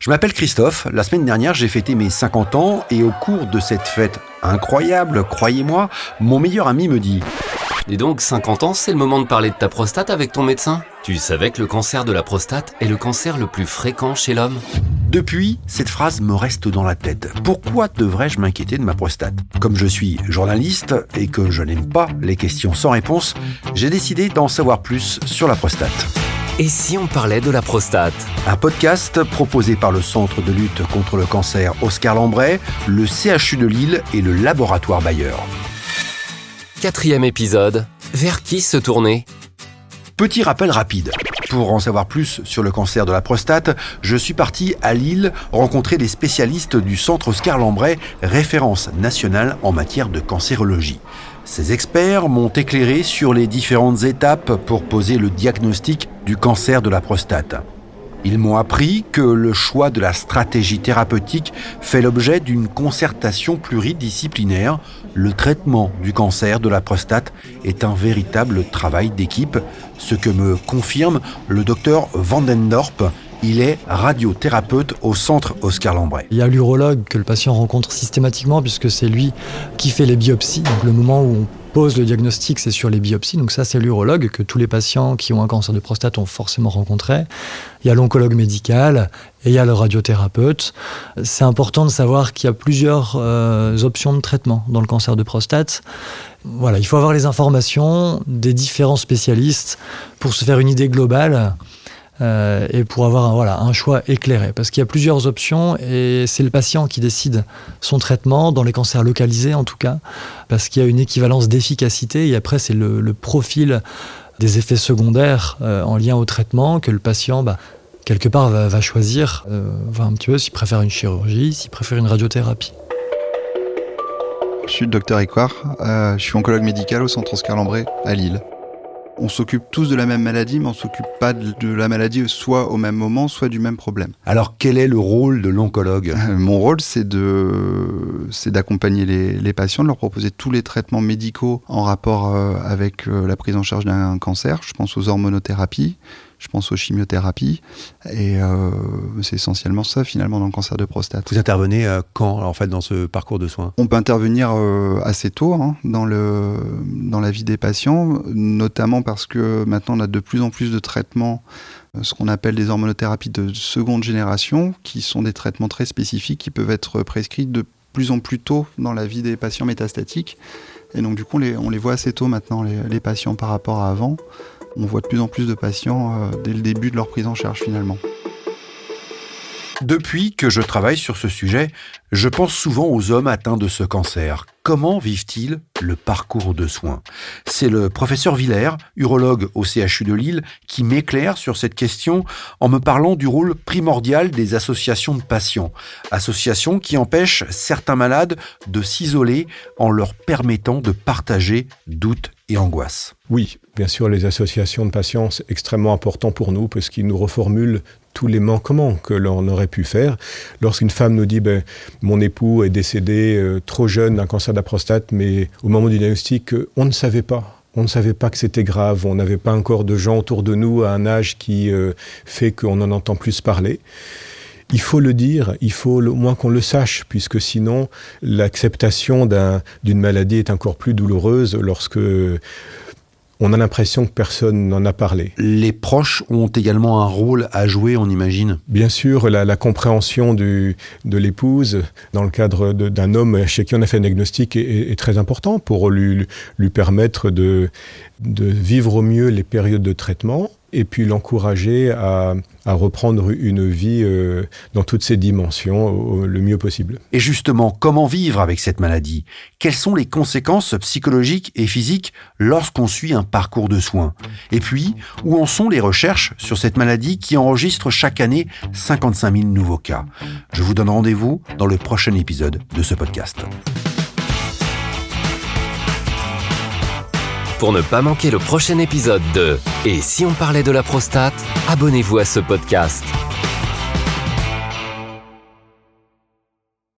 Je m'appelle Christophe, la semaine dernière j'ai fêté mes 50 ans et au cours de cette fête incroyable, croyez-moi, mon meilleur ami me dit Et donc 50 ans, c'est le moment de parler de ta prostate avec ton médecin? Tu savais que le cancer de la prostate est le cancer le plus fréquent chez l'homme? Depuis, cette phrase me reste dans la tête. Pourquoi devrais-je m'inquiéter de ma prostate? Comme je suis journaliste et que je n'aime pas les questions sans réponse, j'ai décidé d'en savoir plus sur la prostate. Et si on parlait de la prostate Un podcast proposé par le Centre de lutte contre le cancer Oscar Lambray, le CHU de Lille et le laboratoire Bayer. Quatrième épisode. Vers qui se tourner Petit rappel rapide. Pour en savoir plus sur le cancer de la prostate, je suis parti à Lille rencontrer des spécialistes du Centre Oscar Lambray, référence nationale en matière de cancérologie. Ces experts m'ont éclairé sur les différentes étapes pour poser le diagnostic du cancer de la prostate. Ils m'ont appris que le choix de la stratégie thérapeutique fait l'objet d'une concertation pluridisciplinaire. Le traitement du cancer de la prostate est un véritable travail d'équipe, ce que me confirme le docteur Vandendorp, il est radiothérapeute au centre Oscar Lambray. Il y a l'urologue que le patient rencontre systématiquement puisque c'est lui qui fait les biopsies. Donc le moment où on pose le diagnostic, c'est sur les biopsies. Donc ça, c'est l'urologue que tous les patients qui ont un cancer de prostate ont forcément rencontré. Il y a l'oncologue médical et il y a le radiothérapeute. C'est important de savoir qu'il y a plusieurs euh, options de traitement dans le cancer de prostate. Voilà, il faut avoir les informations des différents spécialistes pour se faire une idée globale euh, et pour avoir un, voilà, un choix éclairé. Parce qu'il y a plusieurs options et c'est le patient qui décide son traitement, dans les cancers localisés en tout cas, parce qu'il y a une équivalence d'efficacité et après c'est le, profil des effets secondaires euh, en lien au traitement que le patient, bah, quelque part, va, choisir, euh, un petit peu s'il préfère une chirurgie, s'il préfère une radiothérapie. Je suis le docteur Écoire, euh, je suis oncologue médical au centre Oscar à Lille on s'occupe tous de la même maladie, mais on s'occupe pas de la maladie soit au même moment, soit du même problème. Alors quel est le rôle de l'oncologue? Mon rôle, c'est de, c'est d'accompagner les, les, patients, de leur proposer tous les traitements médicaux en rapport euh, avec euh, la prise en charge d'un cancer. Je pense aux hormonothérapies, je pense aux chimiothérapies. Et euh, c'est essentiellement ça, finalement, dans le cancer de prostate. Vous intervenez euh, quand, en fait, dans ce parcours de soins? On peut intervenir euh, assez tôt hein, dans, le, dans la vie des patients, notamment parce que maintenant, on a de plus en plus de traitements ce qu'on appelle des hormonothérapies de seconde génération, qui sont des traitements très spécifiques qui peuvent être prescrits de plus en plus tôt dans la vie des patients métastatiques. Et donc du coup, on les, on les voit assez tôt maintenant, les, les patients, par rapport à avant on voit de plus en plus de patients euh, dès le début de leur prise en charge finalement. Depuis que je travaille sur ce sujet, je pense souvent aux hommes atteints de ce cancer. Comment vivent-ils le parcours de soins? C'est le professeur Villers, urologue au CHU de Lille, qui m'éclaire sur cette question en me parlant du rôle primordial des associations de patients. Associations qui empêchent certains malades de s'isoler en leur permettant de partager doutes et angoisses. Oui, bien sûr, les associations de patients, c'est extrêmement important pour nous parce qu'ils nous reformulent tous les manquements que l'on aurait pu faire. Lorsqu'une femme nous dit ben, mon époux est décédé euh, trop jeune d'un cancer de la prostate, mais au moment du diagnostic, on ne savait pas. On ne savait pas que c'était grave, on n'avait pas encore de gens autour de nous à un âge qui euh, fait qu'on en entend plus parler. Il faut le dire, il faut au moins qu'on le sache, puisque sinon l'acceptation d'une un, maladie est encore plus douloureuse lorsque on a l'impression que personne n'en a parlé. Les proches ont également un rôle à jouer, on imagine Bien sûr, la, la compréhension du, de l'épouse dans le cadre d'un homme chez qui on a fait un diagnostic est, est très important pour lui, lui permettre de, de vivre au mieux les périodes de traitement et puis l'encourager à, reprendre une vie euh, dans toutes ses dimensions le mieux possible. Et justement, comment vivre avec cette maladie? Quelles sont les conséquences psychologiques et physiques lorsqu'on suit un parcours de soins? Et puis, où en sont les recherches sur cette maladie qui enregistre chaque année 55 000 nouveaux cas? Je vous donne rendez-vous dans le prochain épisode de ce podcast. Pour ne pas manquer le prochain épisode de Et si on parlait de la prostate, abonnez-vous à ce podcast.